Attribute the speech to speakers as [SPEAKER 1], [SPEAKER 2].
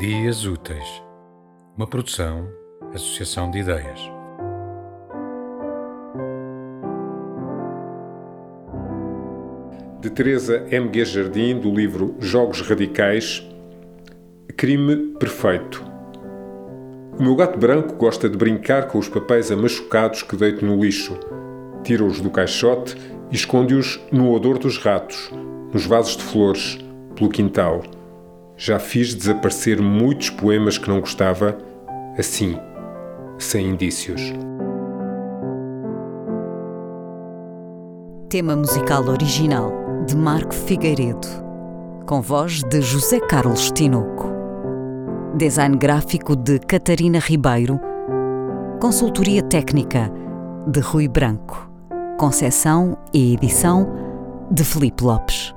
[SPEAKER 1] Dias Úteis, uma produção, associação de ideias.
[SPEAKER 2] De Teresa M. G. Jardim, do livro Jogos Radicais, Crime Perfeito. O meu gato branco gosta de brincar com os papéis amachucados que deito no lixo. Tira-os do caixote e esconde-os no odor dos ratos, nos vasos de flores, pelo quintal. Já fiz desaparecer muitos poemas que não gostava, assim, sem indícios.
[SPEAKER 3] Tema musical original de Marco Figueiredo, com voz de José Carlos Tinoco. Design gráfico de Catarina Ribeiro. Consultoria técnica de Rui Branco. Concessão e edição de Felipe Lopes.